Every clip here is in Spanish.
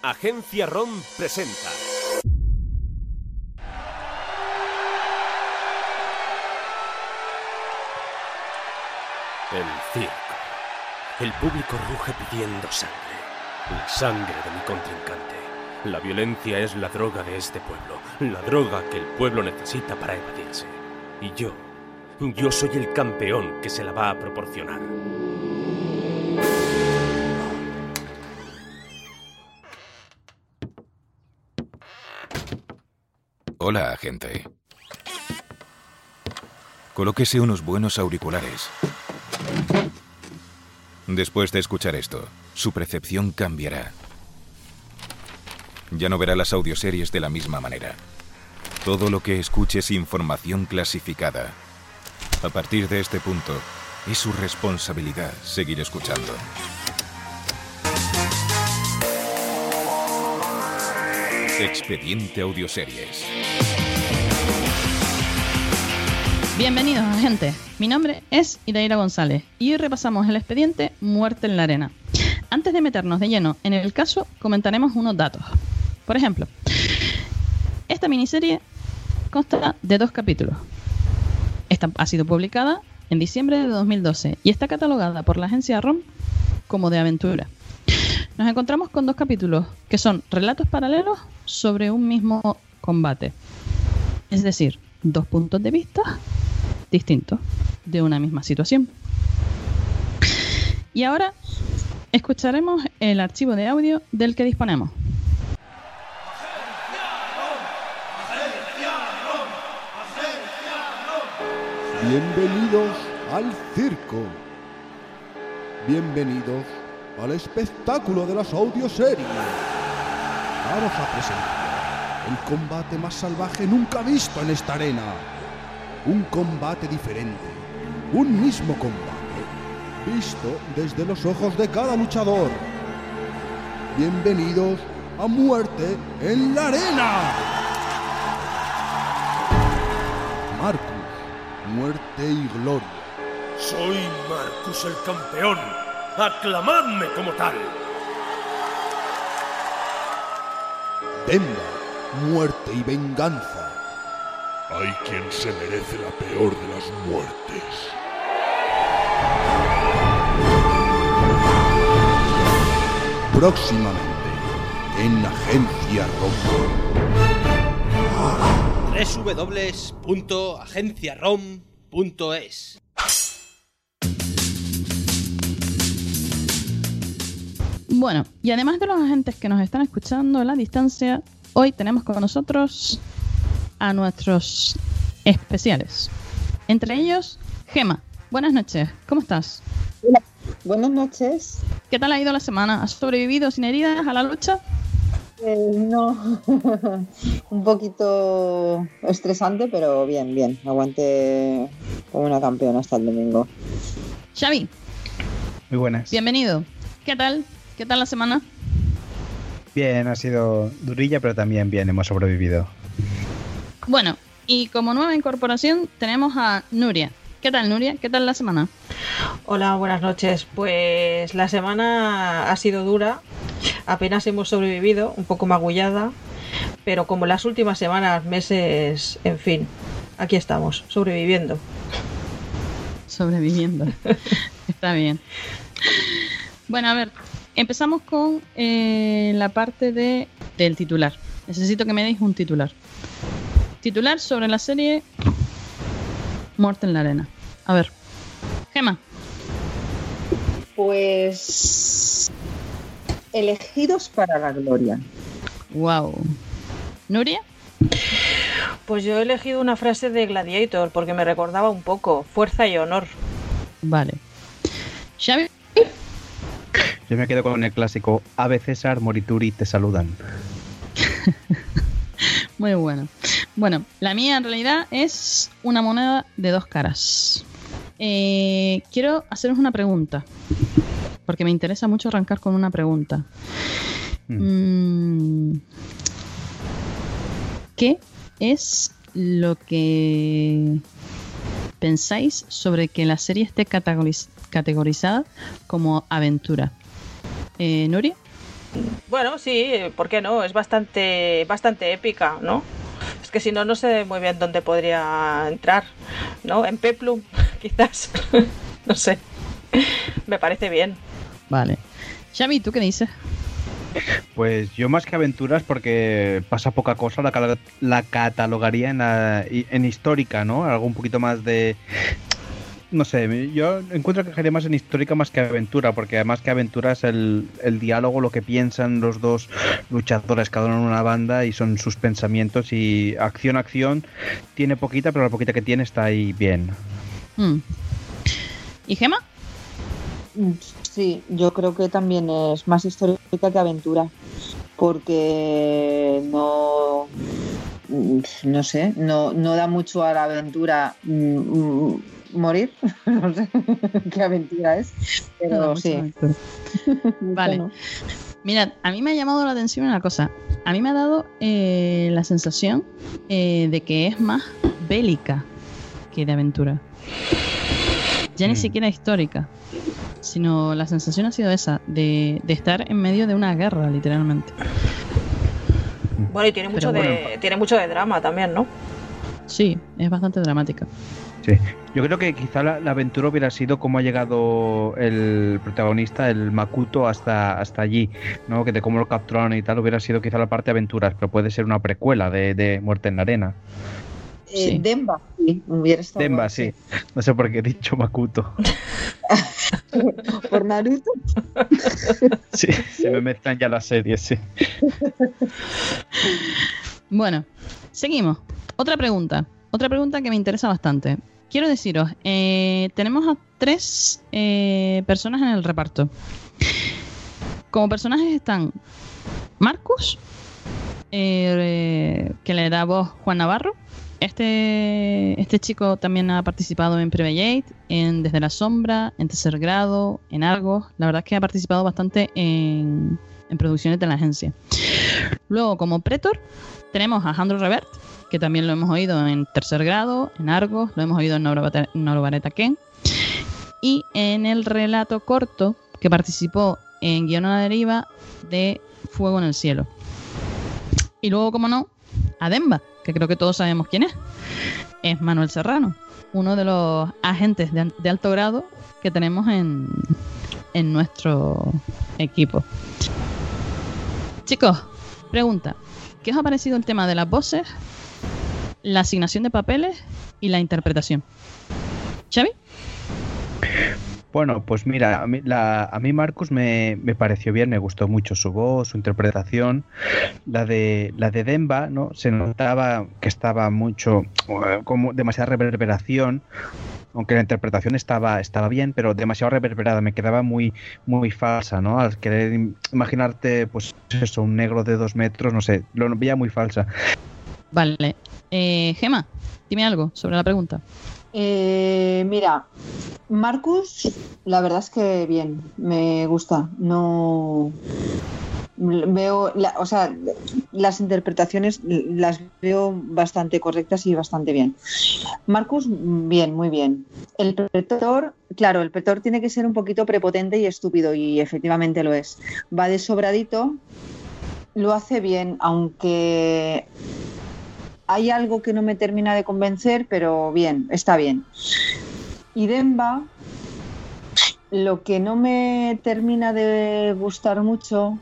Agencia ROM presenta. El circo. El público ruge pidiendo sangre. La sangre de mi contrincante. La violencia es la droga de este pueblo. La droga que el pueblo necesita para evadirse. Y yo, yo soy el campeón que se la va a proporcionar. Hola, agente. Colóquese unos buenos auriculares. Después de escuchar esto, su percepción cambiará. Ya no verá las audioseries de la misma manera. Todo lo que escuche es información clasificada. A partir de este punto, es su responsabilidad seguir escuchando. Expediente Audioseries. Bienvenidos, gente. Mi nombre es Idaira González y hoy repasamos el expediente Muerte en la Arena. Antes de meternos de lleno en el caso, comentaremos unos datos. Por ejemplo, esta miniserie consta de dos capítulos. Esta ha sido publicada en diciembre de 2012 y está catalogada por la agencia ROM como de aventura. Nos encontramos con dos capítulos que son relatos paralelos sobre un mismo combate. Es decir, dos puntos de vista distintos de una misma situación. Y ahora escucharemos el archivo de audio del que disponemos. Bienvenidos al circo. Bienvenidos al espectáculo de las audioseries. Vamos a presentar el combate más salvaje nunca visto en esta arena. Un combate diferente. Un mismo combate. Visto desde los ojos de cada luchador. Bienvenidos a Muerte en la Arena. Marcus, muerte y gloria. Soy Marcus el campeón. Aclamadme como tal. Demba, muerte y venganza. Hay quien se merece la peor de las muertes. Próximamente en Agencia www.agenciarom.es Bueno, y además de los agentes que nos están escuchando a la distancia, hoy tenemos con nosotros a nuestros especiales. Entre ellos, Gema. Buenas noches, ¿cómo estás? Buenas noches. ¿Qué tal ha ido la semana? ¿Has sobrevivido sin heridas a la lucha? Eh, no, un poquito estresante, pero bien, bien. Aguante como una campeona hasta el domingo. Xavi, Muy buenas. bienvenido. ¿Qué tal? ¿Qué tal la semana? Bien, ha sido durilla, pero también bien, hemos sobrevivido. Bueno, y como nueva incorporación tenemos a Nuria. ¿Qué tal, Nuria? ¿Qué tal la semana? Hola, buenas noches. Pues la semana ha sido dura, apenas hemos sobrevivido, un poco magullada, pero como las últimas semanas, meses, en fin, aquí estamos, sobreviviendo. Sobreviviendo. Está bien. Bueno, a ver, empezamos con eh, la parte de, del titular. Necesito que me deis un titular. Titular sobre la serie Muerte en la Arena. A ver. Gema. Pues elegidos para la gloria. Wow. Nuria. Pues yo he elegido una frase de Gladiator porque me recordaba un poco, fuerza y honor. Vale. Xavi. Yo me quedo con el clásico Ave César, Morituri te saludan. Muy bueno. Bueno, la mía en realidad es una moneda de dos caras. Eh, quiero haceros una pregunta, porque me interesa mucho arrancar con una pregunta. Mm, ¿Qué es lo que pensáis sobre que la serie esté categoriz- categorizada como aventura? Eh, ¿Nuria? Bueno, sí, ¿por qué no? Es bastante, bastante épica, ¿no? Es que si no, no sé muy bien dónde podría entrar, ¿no? En Peplum, quizás. no sé. Me parece bien. Vale. Xavi, ¿tú qué dices? Pues yo más que aventuras, porque pasa poca cosa, la, catalogaría en, la- en histórica, ¿no? Algo un poquito más de... No sé, yo encuentro que sería más en histórica más que aventura, porque además que aventura es el, el diálogo, lo que piensan los dos luchadores, cada uno en una banda, y son sus pensamientos, y acción, acción, tiene poquita, pero la poquita que tiene está ahí bien. Hmm. ¿Y Gema? Mm, Sí, yo creo que también es más histórica que aventura, porque no, mm, no sé, no, no da mucho a la aventura mm, mm, morir, no sé qué aventura es, pero mucha sí. aventura. Vale. Bueno, Mirad, a mí me ha llamado la atención una cosa. A mí me ha dado eh, la sensación eh, de que es más bélica que de aventura. Ya ni Mm. siquiera histórica. Sino la sensación ha sido esa, de, de estar en medio de una guerra, literalmente. Bueno, y tiene mucho, Pero de, tiene mucho de drama también, ¿no? Sí, es bastante dramática. Sí. Yo creo que quizá la, la aventura hubiera sido cómo ha llegado el protagonista, el Makuto, hasta, hasta allí, ¿no? Que de cómo lo capturaron y tal, hubiera sido quizá la parte de aventuras, pero puede ser una precuela de, de Muerte en la Arena. eh, Sí. Demba, sí, hubiera estado Demba, guay, sí. No sé por qué he dicho Makuto. Por Naruto. Sí, se me mezclan ya las series, sí. Bueno, seguimos. Otra pregunta. Otra pregunta que me interesa bastante. Quiero deciros, eh, tenemos a tres eh, personas en el reparto. Como personajes están Marcus, eh, que le da voz Juan Navarro. Este, este chico también ha participado en Prevellate, en Desde la Sombra, en Tercer Grado, en Argos. La verdad es que ha participado bastante en, en producciones de la agencia. Luego, como Pretor, tenemos a Jandro Revert, que también lo hemos oído en Tercer Grado, en Argos, lo hemos oído en Norobareta Ken. Y en el relato corto que participó en Guión a la Deriva de Fuego en el Cielo. Y luego, como no, a Demba, que creo que todos sabemos quién es. Es Manuel Serrano, uno de los agentes de, de alto grado que tenemos en, en nuestro equipo. Chicos, pregunta. ¿Qué os ha parecido el tema de las voces, la asignación de papeles y la interpretación? ¿Xavi? Bueno, pues mira, a mí, la- a mí Marcus me, me pareció bien, me gustó mucho su voz, su interpretación. La de, la de Demba, ¿no? Se notaba que estaba mucho, eh, como demasiada reverberación, aunque la interpretación estaba, estaba bien, pero demasiado reverberada, me quedaba muy, muy falsa, ¿no? Al querer im- imaginarte, pues eso, un negro de dos metros, no sé, lo veía muy falsa. Vale. Eh, Gema, dime algo sobre la pregunta. Eh, mira, Marcus, la verdad es que bien, me gusta. No veo, o sea, las interpretaciones las veo bastante correctas y bastante bien. Marcus, bien, muy bien. El pretor, claro, el pretor tiene que ser un poquito prepotente y estúpido y efectivamente lo es. Va de sobradito, lo hace bien, aunque hay algo que no me termina de convencer, pero bien, está bien. Y Demba, lo que no me termina de gustar mucho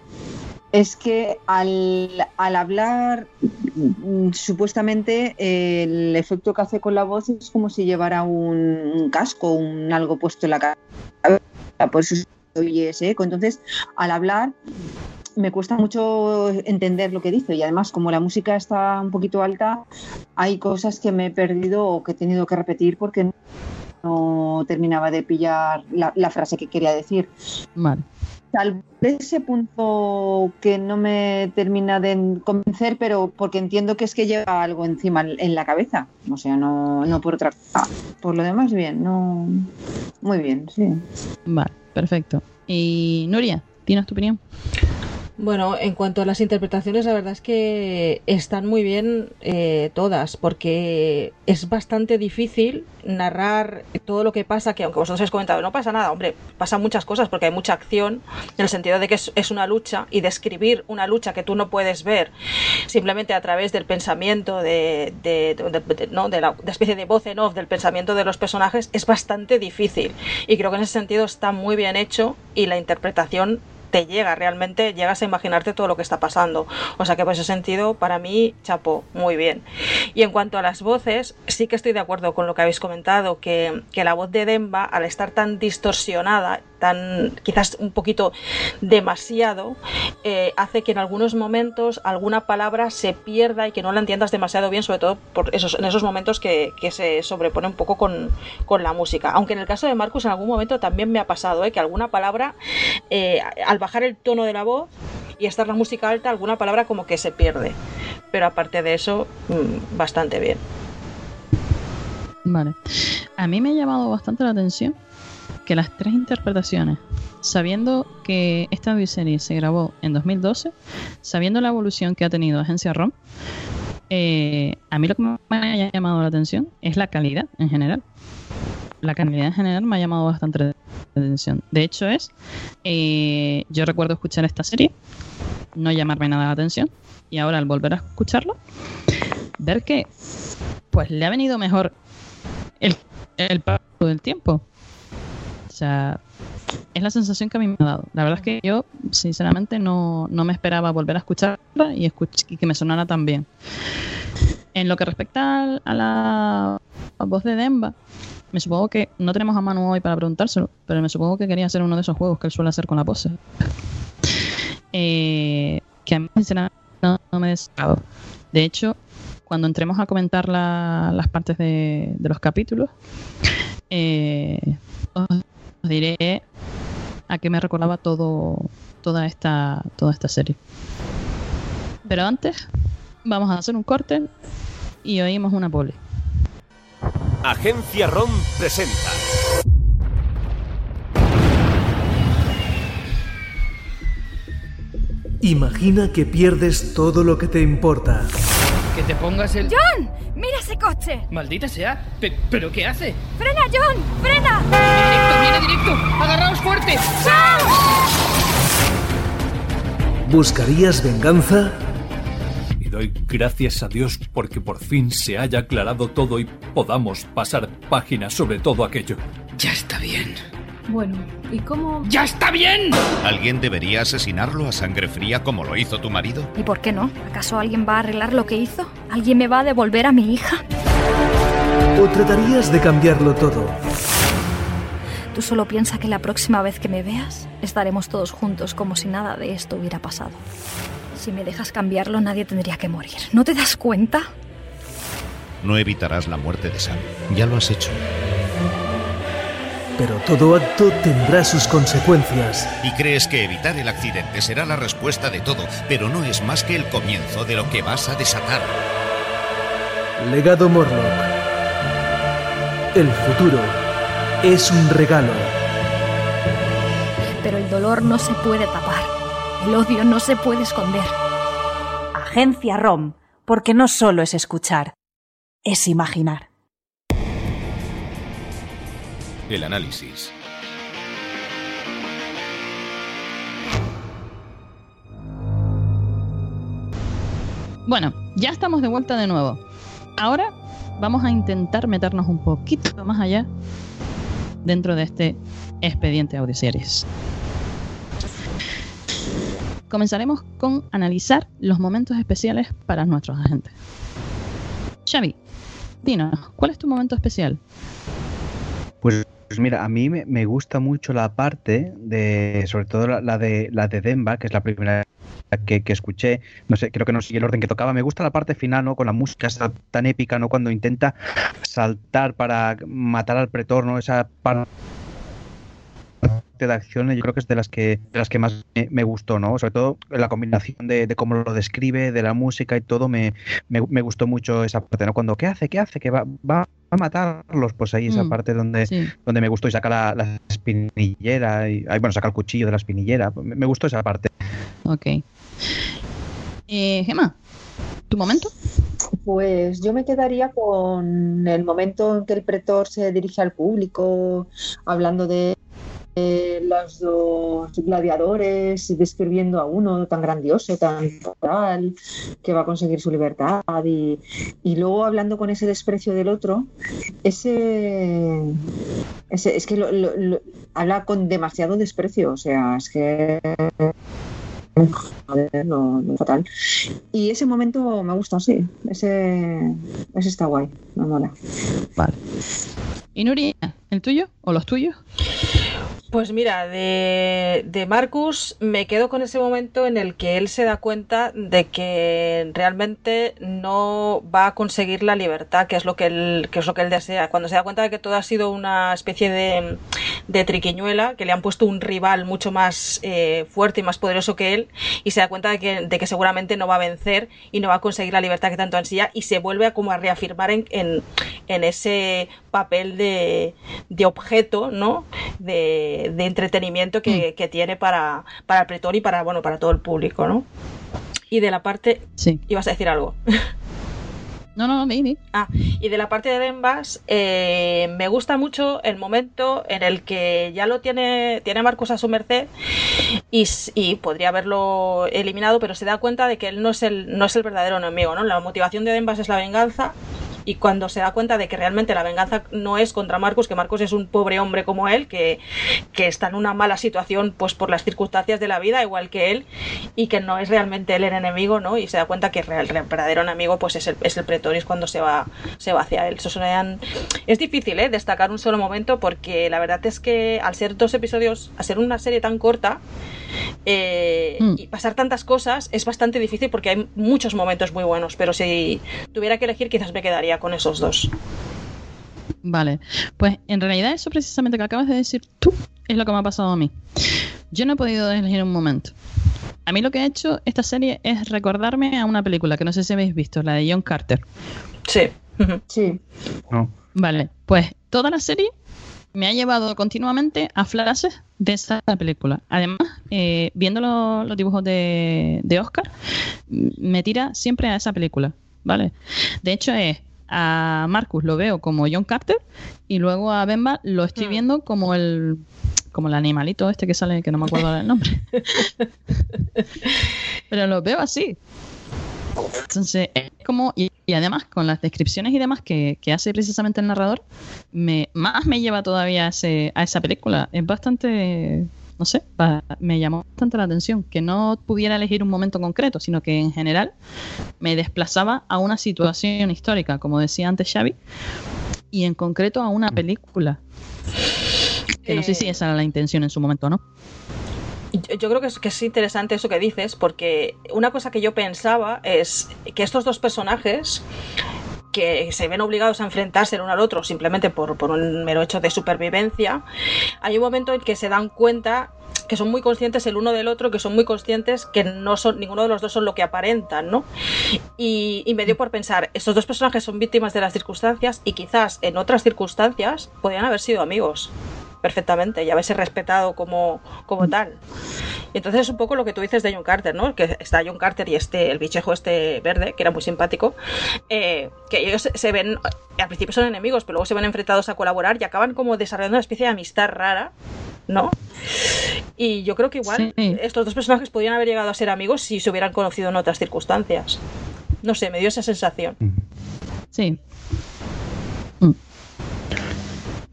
es que al, al hablar, mm, supuestamente el efecto que hace con la voz es como si llevara un, casco, un algo puesto en la cabeza. Por eso se oye ese eco. Entonces, al hablar, me cuesta mucho entender lo que dice y además como la música está un poquito alta, hay cosas que me he perdido o que he tenido que repetir porque no terminaba de pillar la, la frase que quería decir. Vale. tal vez ese punto que no me termina de convencer, pero porque entiendo que es que lleva algo encima en la cabeza. O sea, no, no por otra cosa. Por lo demás, bien, no. Muy bien, sí. Vale, perfecto. Y Nuria, ¿tienes tu opinión? Bueno, en cuanto a las interpretaciones, la verdad es que están muy bien eh, todas, porque es bastante difícil narrar todo lo que pasa, que aunque vosotros habéis comentado, no pasa nada, hombre, pasan muchas cosas porque hay mucha acción, en el sentido de que es, una lucha y describir una lucha que tú no puedes ver simplemente a través del pensamiento, de, de, ¿no? de la especie de voz en off del pensamiento de los personajes, es bastante difícil. Y creo que en ese sentido está muy bien hecho y la interpretación te llega realmente, llegas a imaginarte todo lo que está pasando. O sea que por ese sentido, para mí, chapo, muy bien. Y en cuanto a las voces, sí que estoy de acuerdo con lo que habéis comentado, que, que la voz de Demba, al estar tan distorsionada, tan quizás un poquito demasiado, eh, hace que en algunos momentos alguna palabra se pierda y que no la entiendas demasiado bien, sobre todo por esos, en esos momentos que, se sobrepone un poco con, la música. Aunque en el caso de Marcus en algún momento también me ha pasado, eh, que alguna palabra, eh, al bajar el tono de la voz y estar la música alta, alguna palabra como que se pierde. Pero aparte de eso, mm, bastante bien. Vale. A mí me ha llamado bastante la atención que las tres interpretaciones, sabiendo que esta serie se grabó en 2012, sabiendo la evolución que ha tenido Agencia ROM, eh, a mí lo que me ha llamado la atención es la calidad en general. La calidad en general me ha llamado bastante la atención. De hecho es, eh, yo recuerdo escuchar esta serie, no llamarme nada la atención, y ahora al volver a escucharlo, ver que pues le ha venido mejor el paso del tiempo. Sea, es la sensación que a mí me ha dado. La verdad es que yo, sinceramente, no, me esperaba volver a escucharla y, que me sonara tan bien. En lo que respecta a la voz de Demba, me supongo que no tenemos a mano hoy para preguntárselo, pero me supongo que quería hacer uno de esos juegos que él suele hacer con la pose. Eh, que a mí, sinceramente, no, me desagrado. De hecho, cuando entremos a comentar las partes de, de los capítulos, eh, diré a qué me recordaba todo, toda, esta, toda esta serie. Pero antes, vamos a hacer un corte y oímos una poli. Agencia ROM presenta. Imagina que pierdes todo lo que te importa. Que te pongas el... ¡John! ¡Mira ese coche! Maldita sea. ¿Pero qué hace? ¡Frena, John! ¡Frena! ¡Agarraos fuerte! ¿Buscarías venganza? Y doy gracias a Dios porque por fin se haya aclarado todo y podamos pasar páginas sobre todo aquello. Ya está bien. Bueno, ¿y cómo...? ¡Ya está bien! ¿Alguien debería asesinarlo a sangre fría como lo hizo tu marido? ¿Y por qué no? ¿Acaso alguien va a arreglar lo que hizo? ¿Alguien me va a devolver a mi hija? ¿O tratarías de cambiarlo todo? Tú solo piensa que la próxima vez que me veas, estaremos todos juntos como si nada de esto hubiera pasado. Si me dejas cambiarlo, nadie tendría que morir. ¿No te das cuenta? No evitarás la muerte de Sam. Ya lo has hecho. Pero todo acto tendrá sus consecuencias. Y crees que evitar el accidente será la respuesta de todo, pero no es más que el comienzo de lo que vas a desatar. Legado Morlock. El futuro es un regalo. Pero el dolor no se puede tapar. El odio no se puede esconder. Agencia ROM, porque no solo es escuchar, es imaginar. El análisis. Bueno, ya estamos de vuelta de nuevo. Ahora vamos a intentar meternos un poquito más allá dentro de este expediente audioseries. Comenzaremos con analizar los momentos especiales para nuestros agentes. Xavi, dinos, ¿cuál es tu momento especial? Pues pues mira, a mí me, gusta mucho la parte de, sobre todo la, de la de Demba, que es la primera que, escuché. No sé, creo que no sigue el orden que tocaba. Me gusta la parte final, ¿no? Con la música tan épica, ¿no? Cuando intenta saltar para matar al pretor, ¿no? Esa parte de acción yo creo que es de las que de las que más me, me gustó, ¿no? Sobre todo la combinación de, de, cómo lo describe, de la música y todo, me, me, me, gustó mucho esa parte, ¿no? Cuando, ¿qué hace? ¿Qué hace? Que va, va a matarlos, pues ahí esa Mm, parte donde, sí. donde me gustó y saca la, la espinillera, y, bueno, saca el cuchillo de la espinillera, me, me gustó esa parte. Ok. Eh, Gemma, ¿tu momento? Pues yo me quedaría con el momento en que el pretor se dirige al público, hablando de los dos gladiadores, y describiendo a uno tan grandioso, tan tal, que va a conseguir su libertad, y, y luego hablando con ese desprecio del otro, ese, ese es que lo- lo- lo- habla con demasiado desprecio, o sea, es que joder, no, no, fatal. Y ese momento me gusta, sí. Ese, ese está guay, me mola. Vale. ¿Y Nuria, el tuyo o los tuyos? Pues mira, de, de Marcus me quedo con ese momento en el que él se da cuenta de que realmente no va a conseguir la libertad, que es lo que él, que es lo que él desea. Cuando se da cuenta de que todo ha sido una especie de, de triquiñuela, que le han puesto un rival mucho más eh, fuerte y más poderoso que él, y se da cuenta de que, de que seguramente no va a vencer y no va a conseguir la libertad que tanto ansía, y se vuelve a como a reafirmar en, en, en ese papel de, de objeto, ¿no? De, de entretenimiento que, que tiene para, para el pretor y para, bueno, para todo el público, ¿no? Y de la parte... Sí. Ibas a decir algo. No, no, di, di. Ah, y de la parte de Dembas, eh, me gusta mucho el momento en el que ya lo tiene, tiene Marcos a su merced y, y podría haberlo eliminado, pero se da cuenta de que él no es el, no es el verdadero enemigo, ¿no? La motivación de Dembas es la venganza. Y cuando se da cuenta de que realmente la venganza no es contra Marcos, que Marcos es un pobre hombre como él, que, que está en una mala situación pues por las circunstancias de la vida, igual que él, y que no es realmente él el enemigo, ¿no? Y se da cuenta que el verdadero enemigo pues es el, es el pretor y es cuando se va, se va hacia él. Es difícil, ¿eh? Destacar un solo momento porque la verdad es que al ser dos episodios, al ser una serie tan corta, eh, y pasar tantas cosas es bastante difícil porque hay muchos momentos muy buenos, pero si tuviera que elegir quizás me quedaría con esos dos. Vale, pues en realidad eso precisamente que acabas de decir tú es lo que me ha pasado a mí. Yo no he podido elegir un momento. A mí lo que ha hecho esta serie es recordarme a una película que no sé si habéis visto, la de John Carter. Sí. Sí. No. Vale, pues toda la serie me ha llevado continuamente a flashes de esa película. Además, eh, viendo lo- los dibujos de, de Oscar, me tira siempre a esa película, ¿vale? De hecho, es a Marcus lo veo como John Carter y luego a Bemba lo estoy viendo como el como el animalito este que sale, que no me acuerdo del nombre. Pero lo veo así. Entonces, es como, y, y además con las descripciones y demás que, que hace precisamente el narrador, me, más me lleva todavía a, ese- a esa película. Es bastante, no sé, pa- me llamó bastante la atención que no pudiera elegir un momento concreto, sino que en general me desplazaba a una situación histórica, como decía antes Xavi, y en concreto a una película. Que no sé si esa era la intención en su momento o no. Yo, yo creo que es, que es interesante eso que dices, porque una cosa que yo pensaba es que estos dos personajes que se ven obligados a enfrentarse el uno al otro simplemente por, por un mero hecho de supervivencia, hay un momento en que se dan cuenta que son muy conscientes el uno del otro, que son muy conscientes que no son ninguno de los dos son lo que aparentan, ¿no? Y, y me dio por pensar, estos dos personajes son víctimas de las circunstancias y quizás en otras circunstancias podrían haber sido amigos perfectamente y haberse respetado como, como tal. Y entonces es un poco lo que tú dices de John Carter, ¿no? Que está John Carter y este, el bichejo este verde, que era muy simpático, eh, que ellos se- ven, al principio son enemigos, pero luego se ven enfrentados a colaborar y acaban como desarrollando una especie de amistad rara, ¿no? Y yo creo que igual estos dos personajes podrían haber llegado a ser amigos si se hubieran conocido en otras circunstancias. No sé, me dio esa sensación. Sí.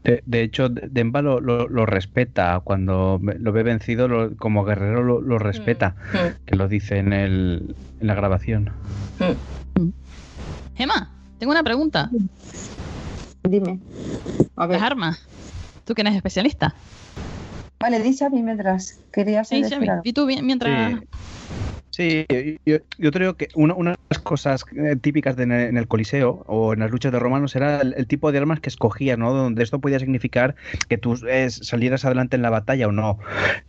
De, de hecho, Demba lo, lo- lo respeta. Cuando lo ve vencido, lo- como guerrero lo, lo respeta. Mm. Que lo dice en, el, en la grabación. Gemma, tengo una pregunta. Dime. A ver. Las armas. Tú que eres especialista. Vale, di Xavi mientras. Querías Sí, decir Xavi. algo. Y tú bien- mientras... Sí, yo, yo creo que una, una de las cosas eh, típicas de, en el Coliseo o en las luchas de romanos era el, el tipo de armas que escogías, ¿no? Donde esto podía significar que tú eh, salieras adelante en la batalla o no.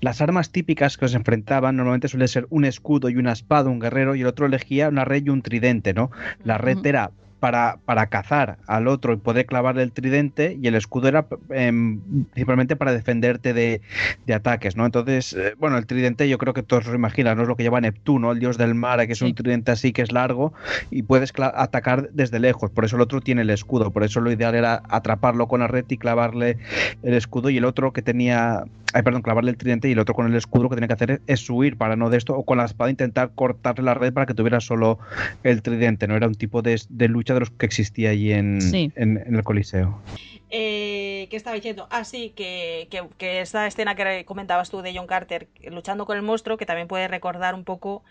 Las armas típicas que os enfrentaban normalmente suele ser un escudo y una espada, un guerrero, y el otro elegía una red y un tridente, ¿no? La red era para, para cazar al otro y poder clavarle el tridente y el escudo era em, principalmente para defenderte de, de ataques, ¿no? Entonces, eh, bueno, el tridente yo creo que todos os imaginan, ¿no? Es lo que lleva Neptuno, el dios del mar, que es un tridente así que es largo y puedes atacar desde lejos, por eso el otro tiene el escudo, por eso lo ideal era atraparlo con la red y clavarle el escudo y el otro que tenía, ay, perdón, clavarle el tridente y el otro con el escudo lo que tenía que hacer es huir para no de esto o con la espada intentar cortarle la red para que tuviera solo el tridente, no era un tipo de, de lucha de los que existía allí en, Sí. en, en el Coliseo. Eh, ¿Qué estaba diciendo? Ah, sí, que, que, que esta escena que comentabas tú de John Carter luchando con el monstruo, que también puede recordar un poco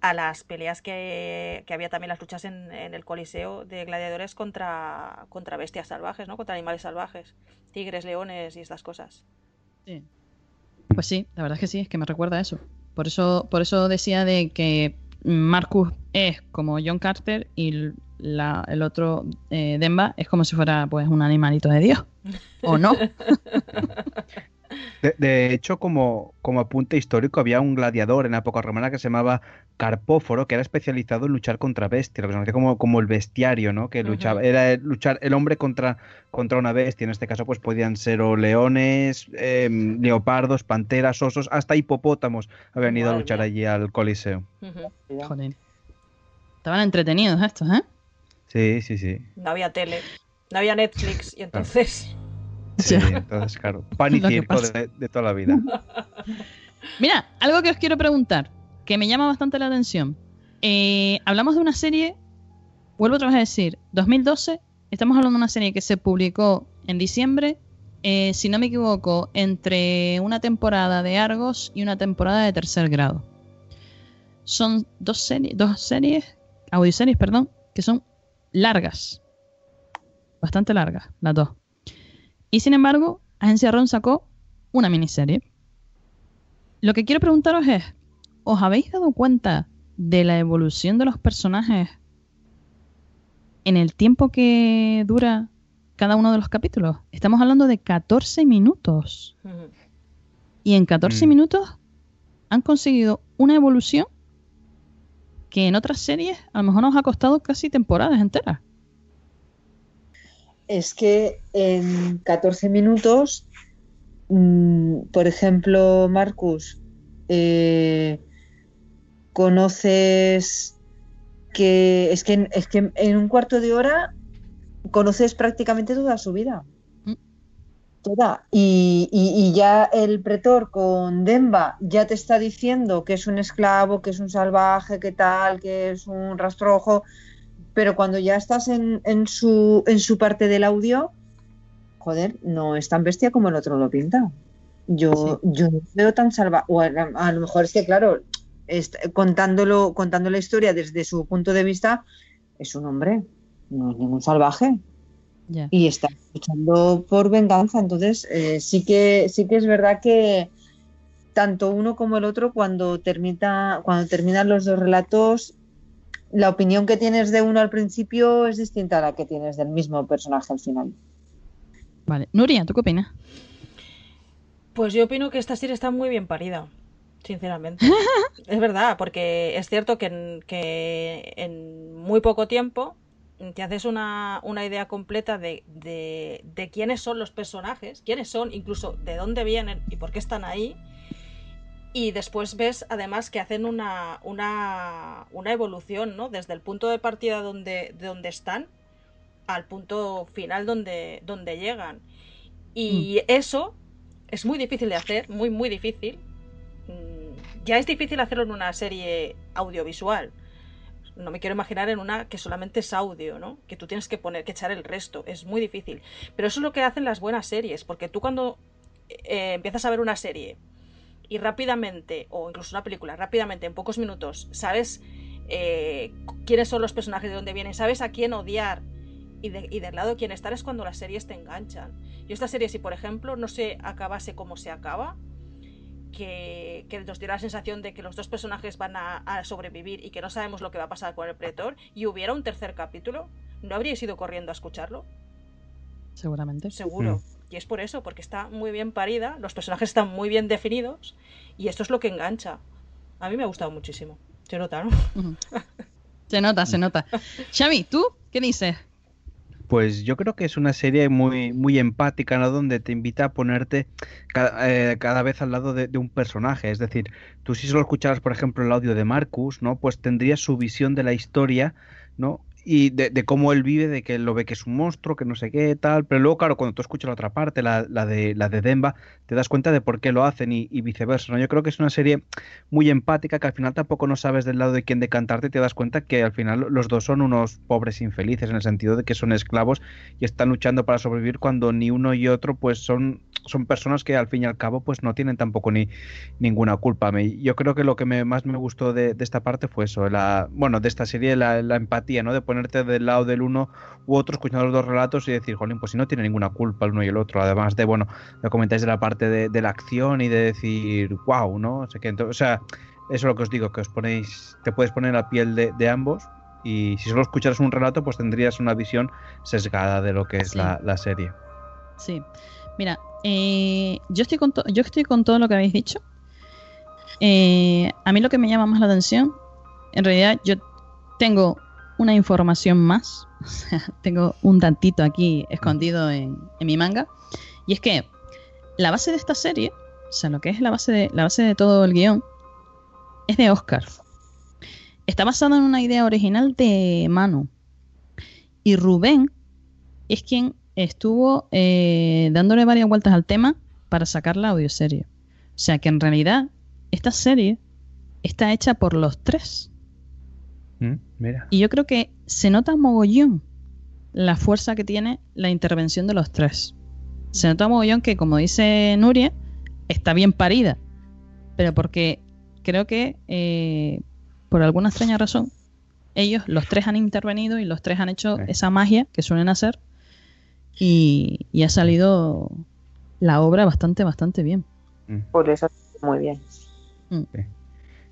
a las peleas que, que había también las luchas en, en el Coliseo de gladiadores contra, contra bestias salvajes, ¿no? Contra animales salvajes, tigres, leones y estas cosas. Sí. Pues sí, la verdad es que sí, es que me recuerda a eso. Por eso, por eso decía de que Marcus es como John Carter y la- el otro eh, Demba es como si fuera pues un animalito de Dios. ¿O no? De, de hecho, como, como apunte histórico, había un gladiador en la época romana que se llamaba Carpóforo, que era especializado en luchar contra bestias, lo que se conocía como, como el bestiario, ¿no? Que luchaba, era el luchar el hombre contra, contra una bestia. En este caso, pues podían ser o leones, em, leopardos, panteras, osos, hasta hipopótamos habían ido a luchar mía. allí al Coliseo. Joder. Estaban entretenidos estos, ¿eh? Sí, sí, sí. No había tele, no había Netflix y entonces... Sí, entonces, claro, pan y circo de toda la vida. Mira, algo que os quiero preguntar, que me llama bastante la atención. Eh, hablamos de una serie, vuelvo otra vez a decir, 2012, estamos hablando de una serie que se publicó en diciembre, eh, si no me equivoco, entre una temporada de Argos y una temporada de tercer grado. Son dos series, dos series, audioseries, perdón, que son largas. Bastante largas, las dos. Y sin embargo, Agencia Ron sacó una miniserie. Lo que quiero preguntaros es, ¿os habéis dado cuenta de la evolución de los personajes en el tiempo que dura cada uno de los capítulos? Estamos hablando de 14 minutos. Y en 14 Mm. minutos han conseguido una evolución que en otras series a lo mejor nos ha costado casi temporadas enteras. Es que en 14 minutos, mm, por ejemplo, Marcus, eh, conoces que es que, es que en un cuarto de hora conoces prácticamente toda su vida. Toda. Y, y- y ya el pretor con Demba ya te está diciendo que es un esclavo, que es un salvaje, que tal, que es un rastrojo. Pero cuando ya estás en, en su, en su parte del audio, joder, no es tan bestia como el otro lo pinta. Yo, yo no veo tan salvaje. O a, a lo mejor es que, claro, contándolo, contando la historia desde su punto de vista, es un hombre, no es ningún salvaje. Y está luchando por venganza. Entonces, eh, sí que, sí que es verdad que tanto uno como el otro, cuando termina, cuando terminan los dos relatos, la opinión que tienes de uno al principio es distinta a la que tienes del mismo personaje al final. Vale. Nuria, ¿tú qué opinas? Pues yo opino que esta serie está muy bien parida, sinceramente. es verdad, porque es cierto que en, que en muy poco tiempo te haces una, una idea completa de, de, de quiénes son los personajes, quiénes son, incluso de dónde vienen y por qué están ahí. Y después ves además que hacen una, una, una evolución, ¿no? Desde el punto de partida donde, de donde están al punto final donde, donde llegan. Y eso es muy difícil de hacer, muy, muy difícil. Mm, Ya es difícil hacerlo en una serie audiovisual. No me quiero imaginar en una que solamente es audio, ¿no? Que tú tienes que poner, que echar el resto. Es muy difícil. Pero eso es lo que hacen las buenas series, porque tú cuando eh, empiezas a ver una serie y rápidamente, o incluso una película, rápidamente, en pocos minutos, sabes eh, quiénes son los personajes, de dónde vienen, sabes a quién odiar y, de- y del lado de quién estar es cuando las series te enganchan. Yo esta serie, si por ejemplo no se acabase como se acaba, que, que nos dio la sensación de que los dos personajes van a, a sobrevivir y que no sabemos lo que va a pasar con el pretor y hubiera un tercer capítulo, ¿no habríais ido corriendo a escucharlo? Seguramente. Seguro. Y es por eso, porque está muy bien parida, los personajes están muy bien definidos y esto es lo que engancha. A mí me ha gustado muchísimo. Se nota, ¿no? Se nota, se nota. Xavi, ¿tú qué dices? Pues yo creo que es una serie muy, muy empática, ¿no? Donde te invita a ponerte cada, eh, cada vez al lado de, de, un personaje. Es decir, tú si solo escucharas, por ejemplo, el audio de Marcus, ¿no? Pues tendrías su visión de la historia, ¿no? Y de, de, cómo él vive, de que él lo ve que es un monstruo, que no sé qué, tal. Pero luego, claro, cuando tú escuchas la otra parte, la, la de, la de Demba, te das cuenta de por qué lo hacen y, y, viceversa. ¿no? Yo creo que es una serie muy empática, que al final tampoco no sabes del lado de quién decantarte y te das cuenta que al final los dos son unos pobres infelices, en el sentido de que son esclavos y están luchando para sobrevivir cuando ni uno y otro pues son, son personas que al fin y al cabo pues no tienen tampoco ni ninguna culpa. Yo creo que lo que me, más me gustó de, de, esta parte fue eso, la, bueno, de esta serie, la, la empatía, ¿no? De poner ponerte del lado del uno u otro, escuchando los dos relatos y decir, jolín, pues si no tiene ninguna culpa el uno y el otro. Además de, bueno, me comentáis de la parte de, de la acción y de decir, wow, ¿no? O sea, que, entonces, o sea, eso es lo que os digo, que os ponéis, te puedes poner a piel de, de ambos y si solo escucharas un relato, pues tendrías una visión sesgada de lo que es sí. la, la, serie. Sí. Mira, eh, yo, estoy con yo estoy con todo lo que habéis dicho. Eh, a mí lo que me llama más la atención, en realidad yo tengo una información más. Tengo un tantito aquí escondido en, mi manga. Y es que la base de esta serie, o sea, lo que es la base de, la base de todo el guion, es de Oscar. Está basado en una idea original de Manu. Y Rubén es quien estuvo eh, dándole varias vueltas al tema para sacar la audioserie. O sea que en realidad esta serie está hecha por los tres. Mm, mira. Y yo creo que se nota mogollón la fuerza que tiene la intervención de los tres. Se nota mogollón que, como dice Nuria, está bien parida. Pero porque creo que, eh, por alguna extraña razón, ellos, los tres han intervenido y los tres han hecho sí. esa magia que suelen hacer. Y, y, ha salido la obra bastante, bastante bien. Por eso, muy bien. Mm. Sí.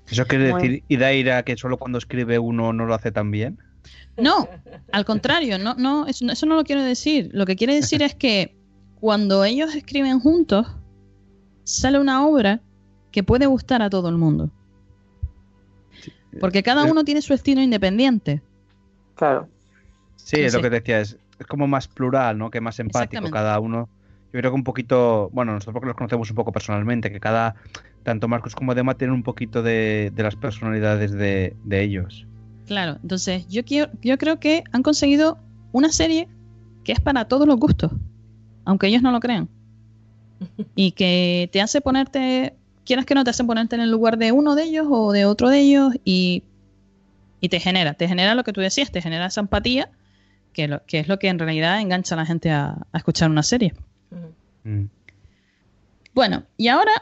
¿Eso quiere decir, Idaira, que solo cuando escribe uno no lo hace tan bien? No, al contrario, no, no, eso, eso no lo quiero decir. Lo que quiere decir es que cuando ellos escriben juntos, sale una obra que puede gustar a todo el mundo. Porque cada uno tiene su estilo independiente. Claro. Sí, es lo que decía, es, es como más plural, ¿no? Que más empático cada uno. Yo creo que un poquito, bueno, nosotros porque los conocemos un poco personalmente, que cada, tanto Marcos como Dema tienen un poquito de, de las personalidades de, de, ellos. Claro, entonces yo, quiero, yo creo que han conseguido una serie que es para todos los gustos, aunque ellos no lo crean. Y que te hace ponerte, quieras que no, te hace ponerte en el lugar de uno de ellos o de otro de ellos y, y te genera, te genera lo que tú decías, te genera esa empatía, que, lo, que es lo que en realidad engancha a la gente a, a escuchar una serie. Mm. Bueno, y ahora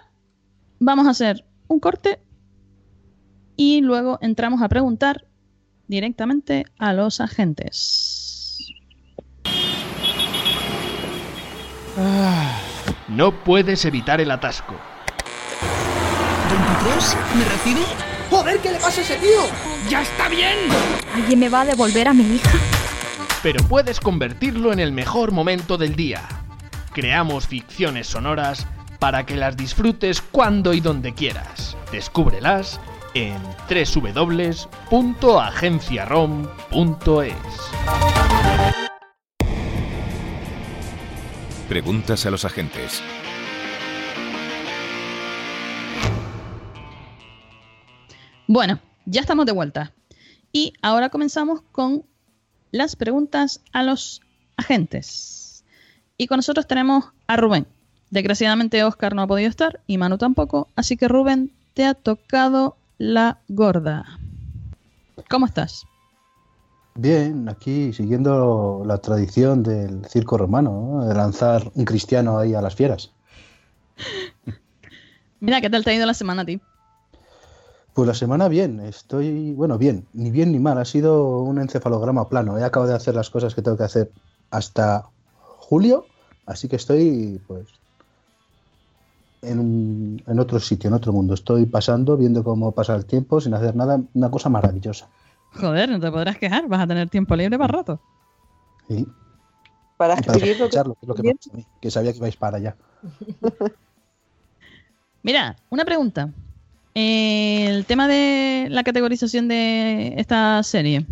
vamos a hacer un corte y luego entramos a preguntar directamente a los agentes. Ah, no puedes evitar el atasco. ¿23? ¿Me recibe? ¡Joder, qué le pasa a ese tío! ¡Ya está bien! ¿Alguien me va a devolver a mi hija? Pero puedes convertirlo en el mejor momento del día. Creamos ficciones sonoras para que las disfrutes cuando y donde quieras. Descúbrelas en www.agenciarom.es. Preguntas a los agentes. Bueno, ya estamos de vuelta. Y ahora comenzamos con las preguntas a los agentes. Y con nosotros tenemos a Rubén. Desgraciadamente Oscar no ha podido estar y Manu tampoco, así que Rubén, te ha tocado la gorda. ¿Cómo estás? Bien, aquí siguiendo la tradición del circo romano, ¿no? de lanzar un cristiano ahí a las fieras. Mira, ¿qué tal te ha ido la semana a ti? Pues la semana bien, estoy, bueno, bien, ni bien ni mal, ha sido un encefalograma plano. He acabado de hacer las cosas que tengo que hacer hasta julio, así que estoy, pues, en, un- en otro sitio, en otro mundo. Estoy pasando, viendo cómo pasa el tiempo sin hacer nada, una cosa maravillosa. Joder, no te podrás quejar, vas a tener tiempo libre para rato. Y, Para escribir lo que escucharlo, que es lo que me pasa a mí, que sabía que ibais para allá. Mira, una pregunta. El tema de la categorización de esta serie.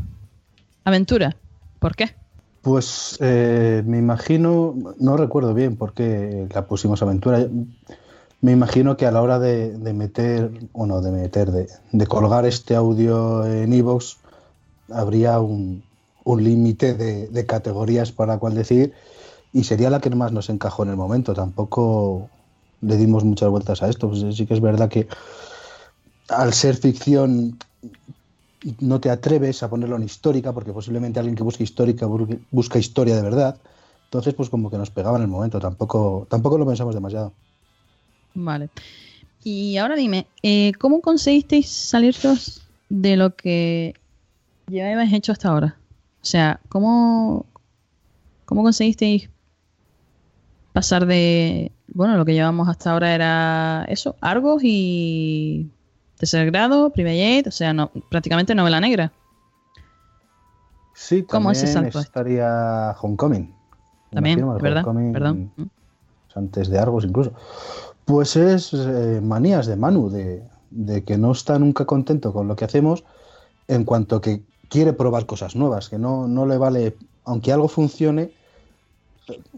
Aventura. ¿Por qué? Pues eh, me imagino, no recuerdo bien por qué la pusimos aventura. Me imagino que a la hora de, meter, o no, de meter, de, de colgar este audio en iVoox, habría un, límite de, categorías para cual decir, y sería la que más nos encajó en el momento. Tampoco le dimos muchas vueltas a esto. Pues sí que es verdad que al ser ficción no te atreves a ponerlo en histórica, porque posiblemente alguien que busque histórica busca historia de verdad. Entonces, pues como que nos pegaba en el momento, tampoco, tampoco lo pensamos demasiado. Vale. Y ahora dime, eh, ¿cómo conseguisteis saliros de lo que llevabais hecho hasta ahora? O sea, ¿cómo, cómo conseguisteis pasar de... Bueno, lo que llevamos hasta ahora era eso, Argos y tercer grado, Private, o sea, no, prácticamente novela negra. Sí, ¿Cómo es ese también estaría Homecoming. También, el ¿verdad? Homecoming, Perdón. Antes de Argos incluso. Pues es eh, manías de Manu, de, de que no está nunca contento con lo que hacemos en cuanto que quiere probar cosas nuevas, que no, no le vale, aunque algo funcione,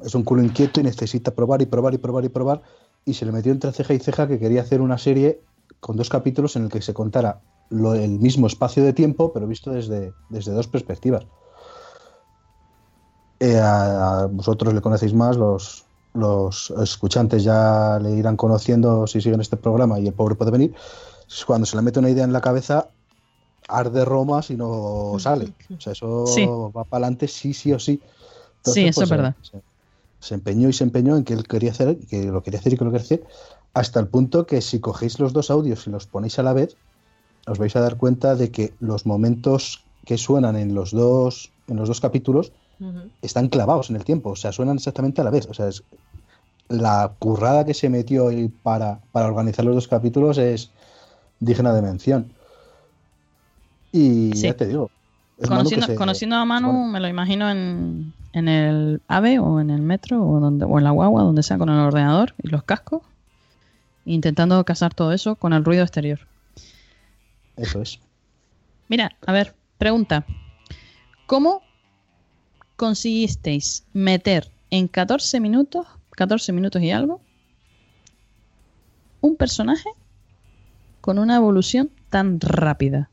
es un culo inquieto y necesita probar y probar y probar y probar. Y se le metió entre ceja y ceja que quería hacer una serie con dos capítulos en el que se contara lo- el mismo espacio de tiempo, pero visto desde, desde dos perspectivas. Eh, a, a vosotros le conocéis más, los, los escuchantes ya le irán conociendo si siguen este programa y el pobre puede venir. Cuando se le mete una idea en la cabeza, arde Roma si no sale. O sea, eso Sí. va para adelante sí, sí o sí. Sí, eso es se- verdad. Se, se empeñó y se empeñó en que él quería hacer, que lo quería hacer y que lo quería hacer, hasta el punto que si cogéis los dos audios y los ponéis a la vez, os vais a dar cuenta de que los momentos que suenan en los dos, en los dos capítulos están clavados en el tiempo, o sea, suenan exactamente a la vez. O sea, es, la currada que se metió ahí para, para organizar los dos capítulos es digna de mención. Y Sí. ya te digo. se- conociendo a Manu, me lo imagino en, en el AVE o en el metro o, donde, o en la guagua, donde sea, con el ordenador y los cascos, intentando casar todo eso con el ruido exterior. Eso es. Mira, a ver, pregunta. ¿Cómo conseguisteis meter en 14 minutos, 14 minutos y algo, un personaje con una evolución tan rápida?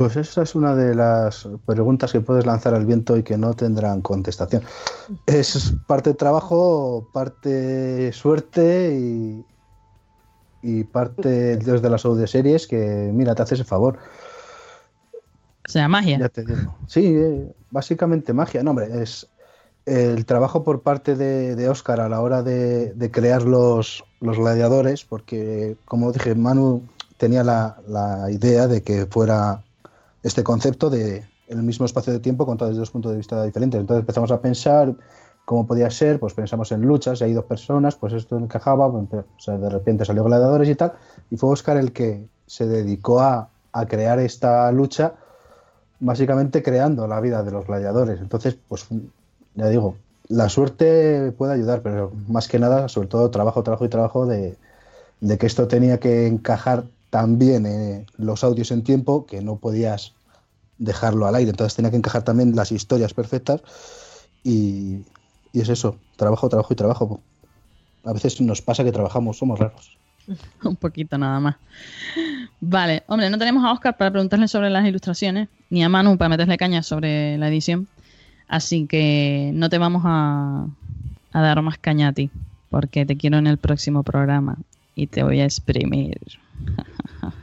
Pues esa es una de las preguntas que puedes lanzar al viento y que no tendrán contestación. Es parte trabajo, parte suerte y, y parte Dios de las audioseries que, mira, te hace ese favor. O sea, magia. Ya te digo. Sí, eh, básicamente magia. No, hombre, es el trabajo por parte de, de Oscar a la hora de, de crear los, los gladiadores, porque, como dije, Manu tenía la, la idea de que fuera este concepto de el mismo espacio de tiempo contado desde dos puntos de vista diferentes. Entonces empezamos a pensar cómo podía ser, pues pensamos en luchas, y hay dos personas, pues esto encajaba, pues, de repente salió gladiadores y tal, y fue Oscar el que se dedicó a, a crear esta lucha básicamente creando la vida de los gladiadores. Entonces, pues ya digo, la suerte puede ayudar, pero más que nada, sobre todo trabajo, trabajo y trabajo de, de que esto tenía que encajar también en los audios en tiempo, que no podías dejarlo al aire. Entonces tenía que encajar también las historias perfectas y, y es eso, trabajo, trabajo y trabajo. A veces nos pasa que trabajamos, somos raros. Un poquito nada más. Vale, hombre, no tenemos a Oscar para preguntarle sobre las ilustraciones, ni a Manu para meterle caña sobre la edición. Así que no te vamos a, a dar más caña a ti, porque te quiero en el próximo programa y te voy a exprimir.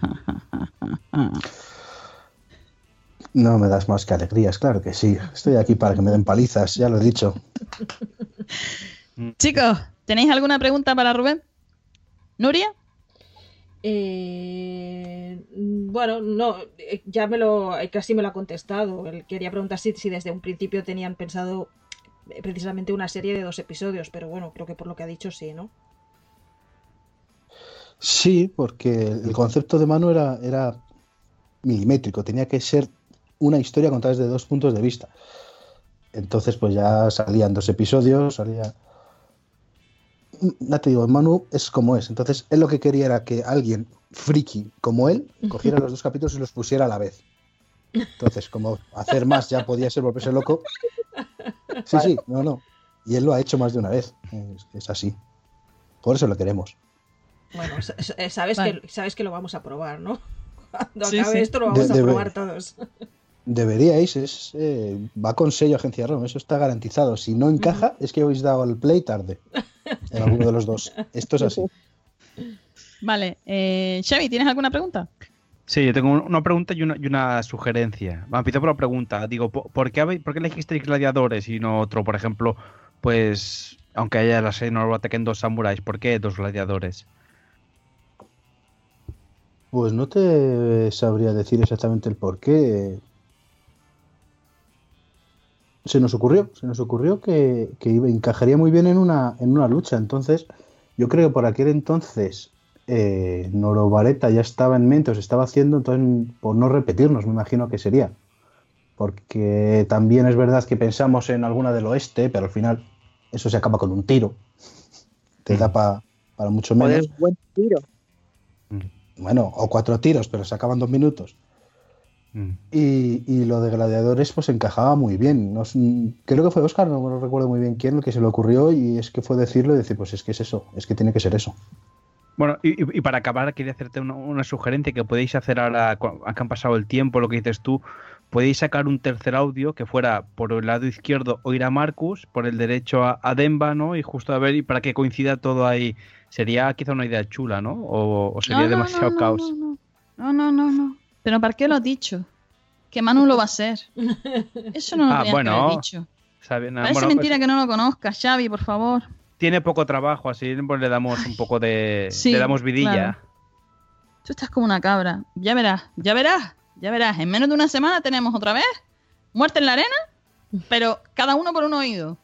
No me das más que alegrías, claro que sí. Estoy aquí para que me den palizas, ya lo he dicho. Chicos, ¿tenéis alguna pregunta para Rubén? ¿Nuria? Eh, bueno, no, eh, ya me lo, eh, casi me lo ha contestado. Él quería preguntar si, si desde un principio tenían pensado eh, precisamente una serie de dos episodios, pero bueno, creo que por lo que ha dicho sí, ¿no? Sí, porque el concepto de Manu era, era milimétrico, tenía que ser una historia contada desde dos puntos de vista. Entonces, pues ya salían dos episodios, salía. Ya te digo, Manu es como es. Entonces, él lo que quería era que alguien friki como él cogiera los dos capítulos y los pusiera a la vez. Entonces, como hacer más ya podía ser volverse loco. Sí, sí, no, no. Y él lo ha hecho más de una vez. Es, es así. Por eso lo queremos. Bueno, s- sabes, Vale. que, sabes que lo vamos a probar, ¿no? Cuando Sí, acabe sí. esto lo vamos De- a debe- probar todos. Deberíais, es, eh, va con sello Agencia ROM, eso está garantizado. Si no encaja, es que habéis dado el play tarde. En alguno de los dos. Esto es así. Vale, eh, Xavi, ¿tienes alguna pregunta? Sí, yo tengo un- una pregunta y una, y una sugerencia. Va, empiezo por la pregunta. Digo, ¿por por qué, por qué elegisteis gladiadores y no otro? Por ejemplo, pues, aunque haya la serie no ataquen dos samuráis, ¿por qué dos gladiadores? Pues no te sabría decir exactamente el por qué. Se nos ocurrió, se nos ocurrió que, que iba, encajaría muy bien en una, en una lucha. Entonces, yo creo que por aquel entonces eh, Noro Vareta ya estaba en mente, o se estaba haciendo, entonces por no repetirnos, me imagino que sería. Porque también es verdad que pensamos en alguna del oeste, pero al final eso se acaba con un tiro. Te da pa- para mucho menos. Buen tiro. Bueno, o cuatro tiros, pero se acaban dos minutos. Y, y lo de gladiadores pues encajaba muy bien. No s- creo que fue Oscar, no, no recuerdo muy bien quién, el que se le ocurrió y es que fue decirlo y decir, pues es que es eso, es que tiene que ser eso. Bueno, y, y- para acabar, quería hacerte una, una sugerencia que podéis hacer ahora, que han pasado el tiempo, lo que dices tú. Podéis sacar un tercer audio que fuera por el lado izquierdo oír a Marcus, por el derecho a, a Demba, ¿no? Y justo a ver, y para que coincida todo ahí. Sería quizá una idea chula, ¿no? O, o sería No, no, demasiado no, no, caos. No, no, no, no. Pero ¿para qué lo has dicho? Que Manu lo va a hacer. Eso no lo Ah, que bueno. haber dicho. Sabe, Parece bueno, mentira pues, que no lo conozcas, Xavi, por favor. tiene poco trabajo, así pues le damos un poco de. Sí, le damos vidilla. claro. Tú estás como una cabra. Ya verás, ya verás, ya verás. En menos de una semana tenemos otra vez muerte en la arena, pero cada uno por un oído.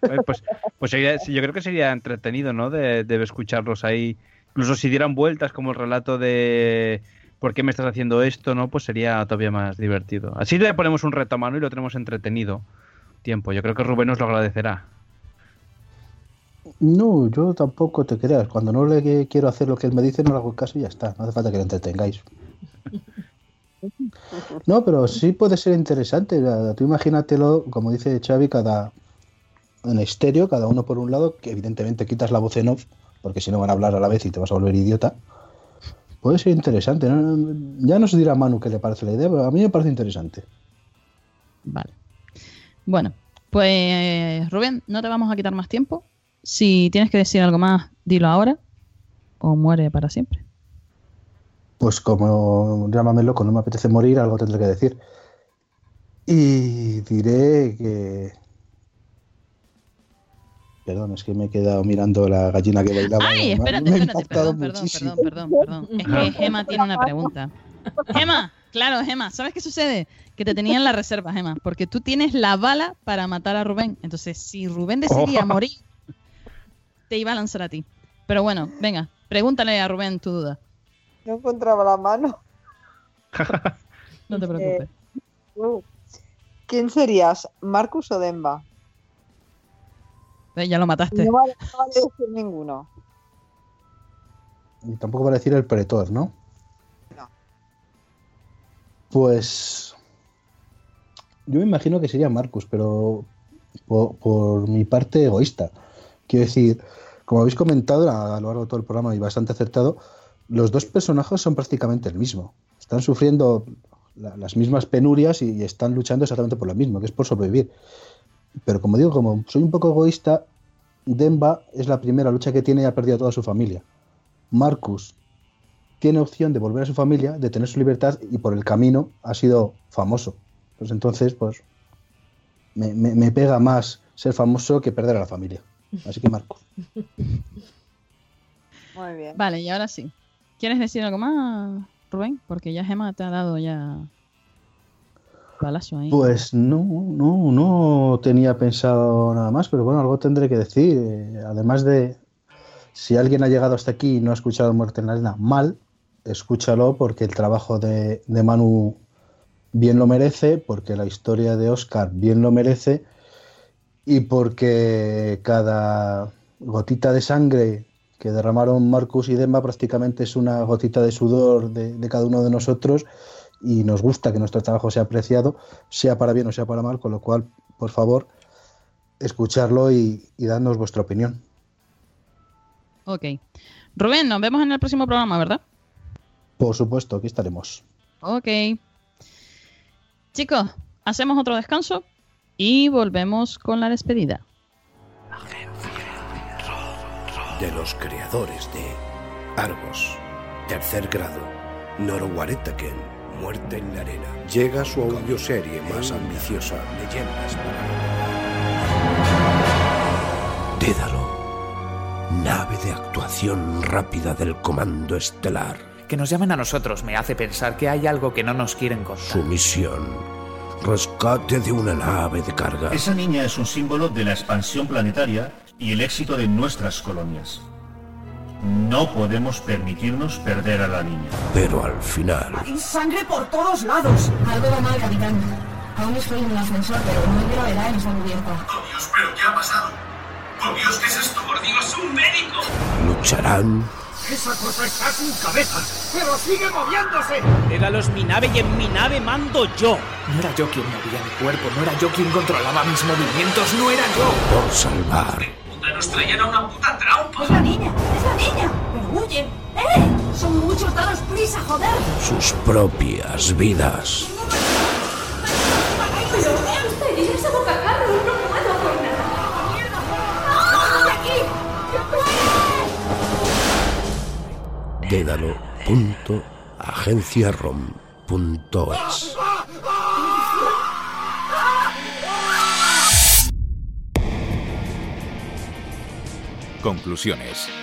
Pues, pues sería- yo creo que sería entretenido, ¿no? De, de escucharlos ahí. Incluso si dieran vueltas como el relato de ¿por qué me estás haciendo esto? ¿no? Pues sería todavía más divertido. Así le ponemos un reto a mano y lo tenemos entretenido. Tiempo. Yo creo que Rubén nos lo agradecerá. No, yo tampoco te creas. Cuando no le quiero hacer lo que él me dice, no le hago caso y ya está. No hace falta que lo entretengáis. No, pero sí puede ser interesante. Tú imagínatelo, como dice Xavi, cada en estéreo, cada uno por un lado, que evidentemente quitas la voz en off, porque si no van a hablar a la vez y te vas a volver idiota. Puede ser interesante. ¿no? Ya nos dirá Manu qué le parece la idea, pero a mí me parece interesante. Vale. Bueno, pues Rubén, no te vamos a quitar más tiempo. Si tienes que decir algo más, dilo ahora o muere para siempre. Pues como llámame loco, no me apetece morir, algo tendré que decir. Y diré que... Perdón, es que me he quedado mirando la gallina que bailaba. Ay, espérate, espérate, perdón, perdón, muchísimo. perdón, perdón, perdón. Es que Gema tiene una pregunta. Gema, claro, Gema, ¿sabes qué sucede? Que te tenía en la reserva, Gema, porque tú tienes la bala para matar a Rubén. Entonces, si Rubén decidía Oh. morir, te iba a lanzar a ti. Pero bueno, venga, pregúntale a Rubén tu duda. No encontraba la mano. No te preocupes. Uh, ¿Quién serías, Marcus o Demba? Ve, Ya lo mataste. No vale, no vale decir ninguno. Y tampoco para decir el pretor, ¿no? Pues yo me imagino que sería Marcus, pero por, por mi parte egoísta. Quiero decir, como habéis comentado a, a lo largo de todo el programa y bastante acertado, los dos personajes son prácticamente el mismo. Están sufriendo la- las mismas penurias y, y están luchando exactamente por lo mismo, que es por sobrevivir. Pero como digo, como soy un poco egoísta, Demba es la primera lucha que tiene y ha perdido a toda su familia. Marcus tiene opción de volver a su familia, de tener su libertad y por el camino ha sido famoso. Pues entonces, pues me, me- me pega más ser famoso que perder a la familia. Así que Marcus. Muy bien. Vale, y ahora sí. ¿Quieres decir algo más, Rubén? Porque ya Gema te ha dado ya Pues no, no, no tenía pensado nada más, pero bueno, algo tendré que decir. eh, Además de, Si alguien ha llegado hasta aquí y no ha escuchado Muerte en la Arena, mal, escúchalo porque el trabajo de, de Manu bien lo merece, porque la historia de Oscar bien lo merece y porque cada gotita de sangre que derramaron Marcus y Demba prácticamente es una gotita de sudor de cada uno de nosotros y nos gusta que nuestro trabajo sea apreciado, sea para bien o sea para mal, con lo cual, por favor, escucharlo y, y dadnos vuestra opinión. Ok. Rubén, nos vemos en el próximo programa, ¿verdad? Por supuesto, aquí estaremos. Ok. Chicos, hacemos otro descanso y volvemos con la despedida. de los creadores de Argos, tercer grado, Norowaretaken, Muerte en la Arena, llega su audioserie más ambiciosa, Leyendas para Dédalo, nave de actuación rápida del Comando Estelar. Que nos llamen a nosotros me hace pensar que hay algo que no nos quieren contar. Su misión, rescate de una nave de carga. Esa niña es un símbolo de la expansión planetaria y el éxito de nuestras colonias. No podemos permitirnos perder a la niña. Pero al final, Hay sangre por todos lados. Algo va mal, capitán. Aún estoy en el ascensor, pero no hay gravedad en esa cubierta. ¡Oh Dios, pero qué ha pasado! ¡Por Dios, qué es esto! ¡Por Dios, un médico! lucharán ¡Esa cosa está sin cabeza! ¡Pero sigue moviéndose! Dédalos mi nave y en mi nave mando yo. No era yo quien movía mi cuerpo, no era yo quien controlaba mis movimientos, no era yo. por salvar ¡Puta, nos traían a una puta trampa! ¡Es la niña! ¡Es la niña! ¡Pero huyen! ¡Eh! ¡Son muchos! ¡Danos prisa, joder! sus propias vidas. ¡Pero Euster!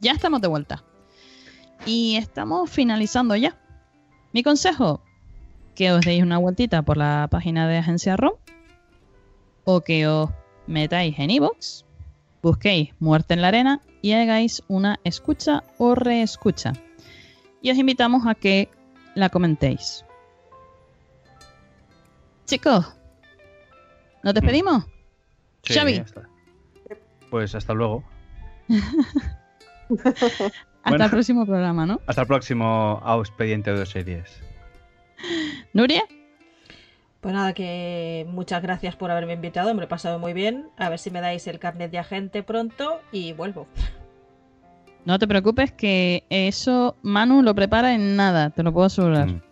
Ya estamos de vuelta. Y estamos finalizando ya. Mi consejo, que os deis una vueltita por la página de Agencia ROM o que os metáis en iVoox, busquéis Muerte en la Arena y hagáis una escucha o reescucha. Y os invitamos a que la comentéis. Chicos, ¿nos despedimos? Sí, Xavi. Pues hasta luego. Hasta Bueno. el próximo programa, ¿no? Hasta el próximo Expediente de Series. Nuria. Pues nada, que muchas gracias por haberme invitado, me lo he pasado muy bien. A ver si me dais el carnet de agente pronto y vuelvo. No te preocupes que eso Manu lo prepara en nada, te lo puedo asegurar. Mm.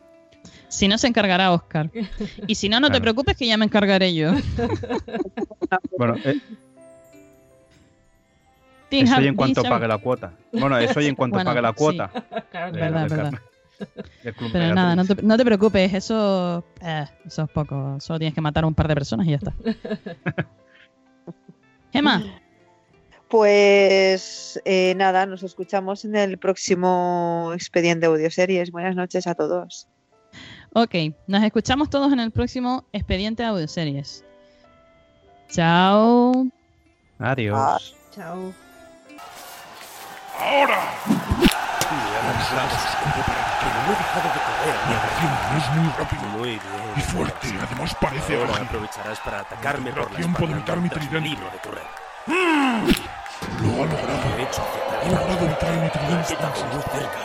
Si no, se encargará Oscar. Y si no, no te preocupes que ya me encargaré yo. Bueno, eh, eso y en cuanto pague la cuota. Bueno, eso y en cuanto Bueno, pague la sí. cuota. Claro, de- verdad, del verdad. Pero de nada, no Beatriz. te, no te preocupes, eso, eh, eso es poco. Solo tienes que matar a un par de personas y ya está. Gemma, Pues eh, nada, nos escuchamos en el próximo expediente audioseries. Buenas noches a todos. ok, nos escuchamos todos en el próximo expediente audioseries. Chao. Adiós. Chao. ¡Ahora! Me han lanzado sus compras, pero no he dejado de correr. Mi acción es muy rápido Muy bien. y fuerte. Además parece Ahora ágil. aprovecharás para atacarme por la espalda puedo evitar mi tridente. de correr. Lo ha logrado. He atrás. logrado evitar mi tridente. Estás muy cerca.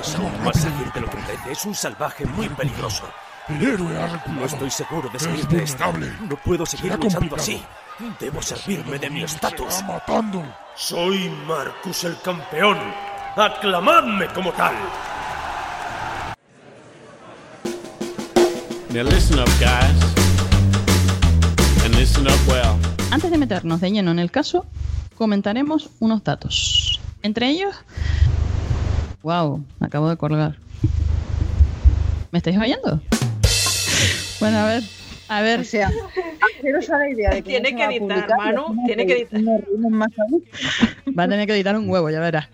Es Es aún más ágil lo que parece. parece. Es un salvaje muy peligroso. El héroe ha reculado. No estoy seguro de Es salir de esta. No puedo seguir luchando complicado. así. Debo servirme de mi estatus. Matando. Soy Marcus el campeón. Aclamadme como tal. Now listen up, guys. And listen up well. Antes de meternos de lleno en el caso, comentaremos unos datos. Entre ellos. Wow, me acabo de colgar. ¿Me estáis oyendo? Bueno, a ver. A ver. O sea, haceros a la idea de que Tiene no que editar, publicar, Manu, tiene que editar. Va a tener que editar un huevo, ya verás.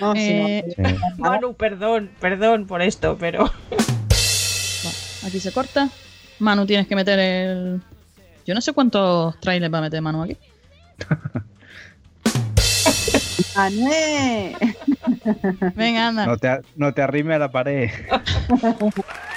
No, sí, Eh, Manu, perdón, perdón por esto, pero. Aquí se corta. Manu, tienes que meter el. Yo no sé cuántos trailers va a meter Manu aquí. ¡Ané! Venga, anda. No te, no te arrime a la pared.